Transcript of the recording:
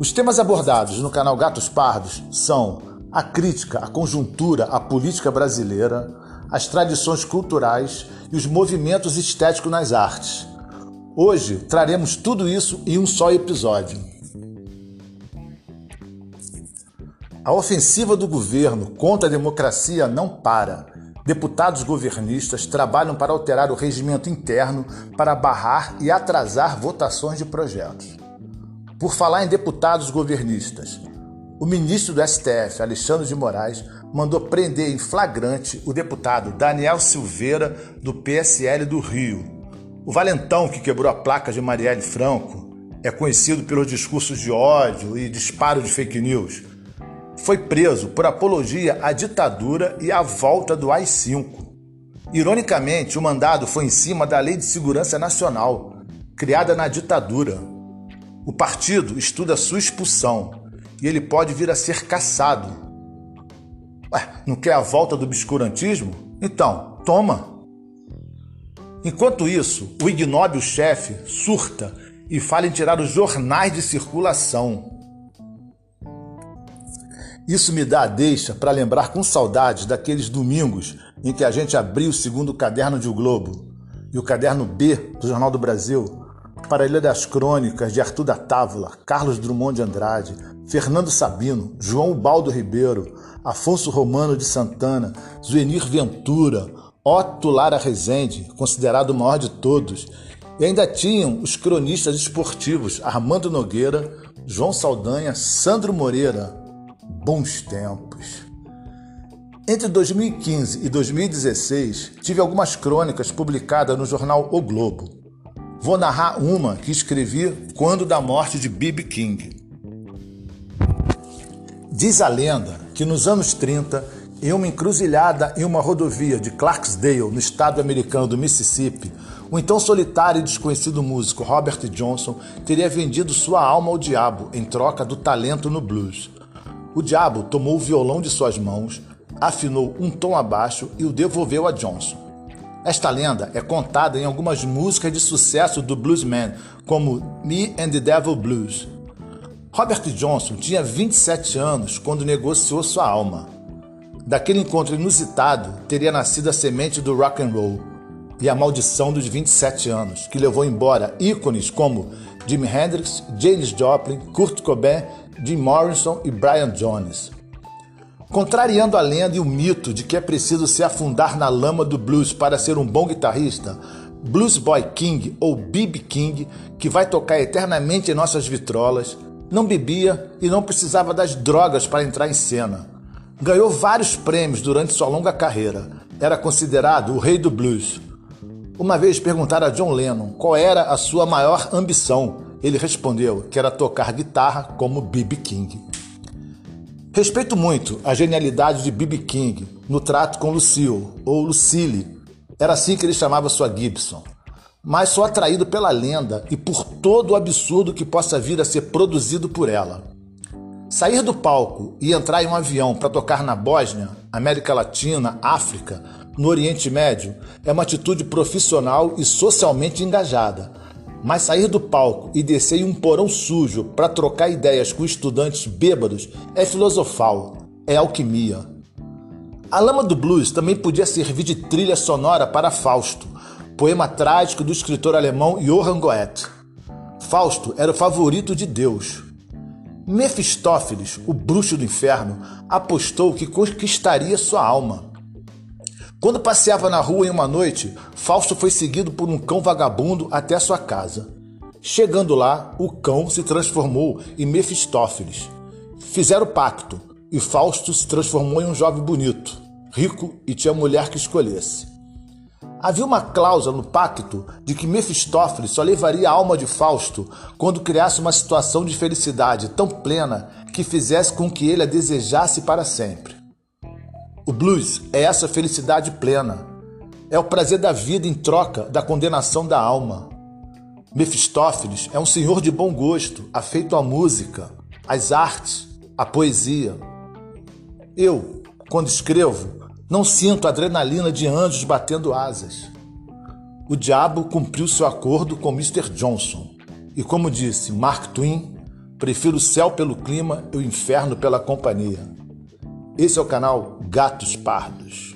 Os temas abordados no canal Gatos Pardos são a crítica à conjuntura, à política brasileira, as tradições culturais e os movimentos estéticos nas artes. Hoje traremos tudo isso em um só episódio. A ofensiva do governo contra a democracia não para. Deputados governistas trabalham para alterar o regimento interno para barrar e atrasar votações de projetos. Por falar em deputados governistas, o ministro do STF, Alexandre de Moraes, mandou prender em flagrante o deputado Daniel Silveira, do PSL do Rio. O valentão que quebrou a placa de Marielle Franco é conhecido pelos discursos de ódio e disparo de fake news. Foi preso por apologia à ditadura e à volta do AI-5. Ironicamente, o mandado foi em cima da Lei de Segurança Nacional, criada na ditadura. O partido estuda sua expulsão e ele pode vir a ser caçado. Ué, não quer a volta do obscurantismo? Então, toma! Enquanto isso, o ignóbil chefe surta e fala em tirar os jornais de circulação. Isso me dá a deixa para lembrar com saudades daqueles domingos em que a gente abriu o segundo caderno de O Globo e o caderno B do Jornal do Brasil para a Ilha das Crônicas de Arthur da Távola, Carlos Drummond de Andrade, Fernando Sabino, João Baldo Ribeiro, Afonso Romano de Santana, Zuenir Ventura, Otto Lara Rezende, considerado o maior de todos, e ainda tinham os cronistas esportivos Armando Nogueira, João Saldanha, Sandro Moreira. Bons tempos. Entre 2015 e 2016, tive algumas crônicas publicadas no jornal O Globo. Vou narrar uma que escrevi quando da morte de B.B. King. Diz a lenda que nos anos 30, em uma encruzilhada em uma rodovia de Clarksdale, no estado americano do Mississippi, o então solitário e desconhecido músico Robert Johnson teria vendido sua alma ao diabo em troca do talento no blues. O diabo tomou o violão de suas mãos, afinou um tom abaixo e o devolveu a Johnson. Esta lenda é contada em algumas músicas de sucesso do bluesman, como Me and the Devil Blues. Robert Johnson tinha 27 anos quando negociou sua alma. Daquele encontro inusitado teria nascido a semente do rock and roll e a maldição dos 27 anos, que levou embora ícones como Jimi Hendrix, Janis Joplin, Kurt Cobain, Jim Morrison e Brian Jones. Contrariando a lenda e o mito de que é preciso se afundar na lama do blues para ser um bom guitarrista, Blues Boy King ou B.B. King, que vai tocar eternamente em nossas vitrolas, não bebia e não precisava das drogas para entrar em cena. Ganhou vários prêmios durante sua longa carreira. Era considerado o rei do blues. Uma vez perguntaram a John Lennon qual era a sua maior ambição. Ele respondeu que era tocar guitarra como B.B. King. Respeito muito a genialidade de B.B. King no trato com Lucille, ou Lucille, era assim que ele chamava sua Gibson, mas sou atraído pela lenda e por todo o absurdo que possa vir a ser produzido por ela. Sair do palco e entrar em um avião para tocar na Bósnia, América Latina, África, no Oriente Médio é uma atitude profissional e socialmente engajada, mas sair do palco e descer em um porão sujo para trocar ideias com estudantes bêbados é filosofal, é alquimia. A Lama do Blues também podia servir de trilha sonora para Fausto, poema trágico do escritor alemão Johann Goethe. Fausto era o favorito de Deus. Mefistófeles, o bruxo do inferno, apostou que conquistaria sua alma. Quando passeava na rua em uma noite, Fausto foi seguido por um cão vagabundo até sua casa. Chegando lá, o cão se transformou em Mefistófeles. Fizeram pacto e Fausto se transformou em um jovem bonito, rico e tinha mulher que escolhesse. Havia uma cláusula no pacto de que Mefistófeles só levaria a alma de Fausto quando criasse uma situação de felicidade tão plena que fizesse com que ele a desejasse para sempre. O blues é essa felicidade plena. É o prazer da vida em troca da condenação da alma. Mefistófeles é um senhor de bom gosto, afeito à música, às artes, à poesia. Eu, quando escrevo, não sinto a adrenalina de anjos batendo asas. O diabo cumpriu seu acordo com Mr. Johnson. E como disse Mark Twain, Prefiro o céu pelo clima e o inferno pela companhia. Esse é o canal Gatos Pardos.